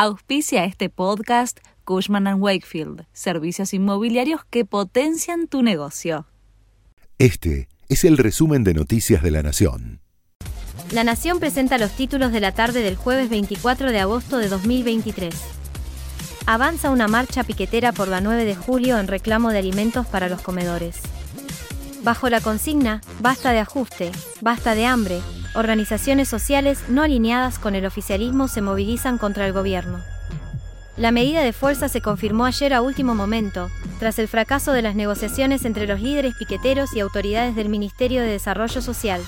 Auspicia este podcast Cushman ⁇ Wakefield, servicios inmobiliarios que potencian tu negocio. Este es el resumen de Noticias de la Nación. La Nación presenta los títulos de la tarde del jueves 24 de agosto de 2023. Avanza una marcha piquetera por la 9 de julio en reclamo de alimentos para los comedores. Bajo la consigna, basta de ajuste, basta de hambre, organizaciones sociales no alineadas con el oficialismo se movilizan contra el gobierno. La medida de fuerza se confirmó ayer a último momento, tras el fracaso de las negociaciones entre los líderes piqueteros y autoridades del Ministerio de Desarrollo Social.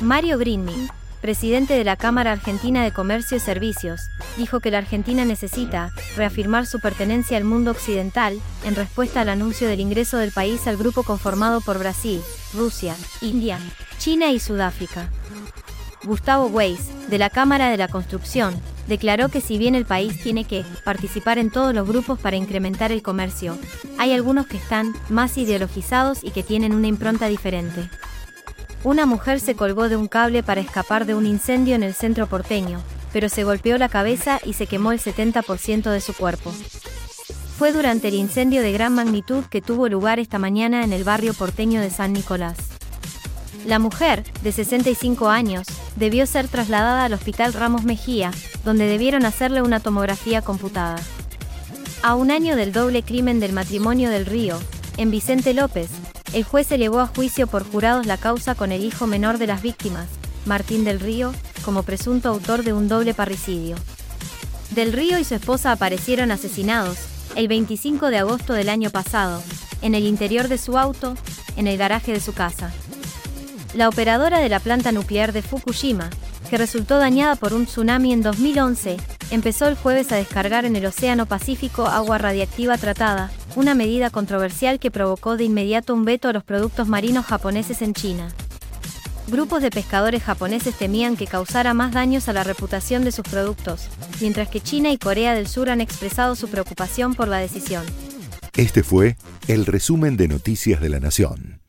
Mario Greenmi, presidente de la Cámara Argentina de Comercio y Servicios, dijo que la Argentina necesita reafirmar su pertenencia al mundo occidental, en respuesta al anuncio del ingreso del país al grupo conformado por Brasil, Rusia, India, China y Sudáfrica. Gustavo Weiss, de la Cámara de la Construcción, declaró que si bien el país tiene que participar en todos los grupos para incrementar el comercio, hay algunos que están más ideologizados y que tienen una impronta diferente. Una mujer se colgó de un cable para escapar de un incendio en el centro porteño, pero se golpeó la cabeza y se quemó el 70% de su cuerpo. Fue durante el incendio de gran magnitud que tuvo lugar esta mañana en el barrio porteño de San Nicolás. La mujer, de 65 años, debió ser trasladada al Hospital Ramos Mejía, donde debieron hacerle una tomografía computada. A un año del doble crimen del matrimonio del Río, en Vicente López, el juez elevó a juicio por jurados la causa con el hijo menor de las víctimas, Martín del Río, como presunto autor de un doble parricidio. Del Río y su esposa aparecieron asesinados, el 25 de agosto del año pasado, en el interior de su auto, en el garaje de su casa. La operadora de la planta nuclear de Fukushima, que resultó dañada por un tsunami en 2011, empezó el jueves a descargar en el Océano Pacífico agua radiactiva tratada, una medida controversial que provocó de inmediato un veto a los productos marinos japoneses en China. Grupos de pescadores japoneses temían que causara más daños a la reputación de sus productos, mientras que China y Corea del Sur han expresado su preocupación por la decisión. Este fue el resumen de Noticias de la Nación.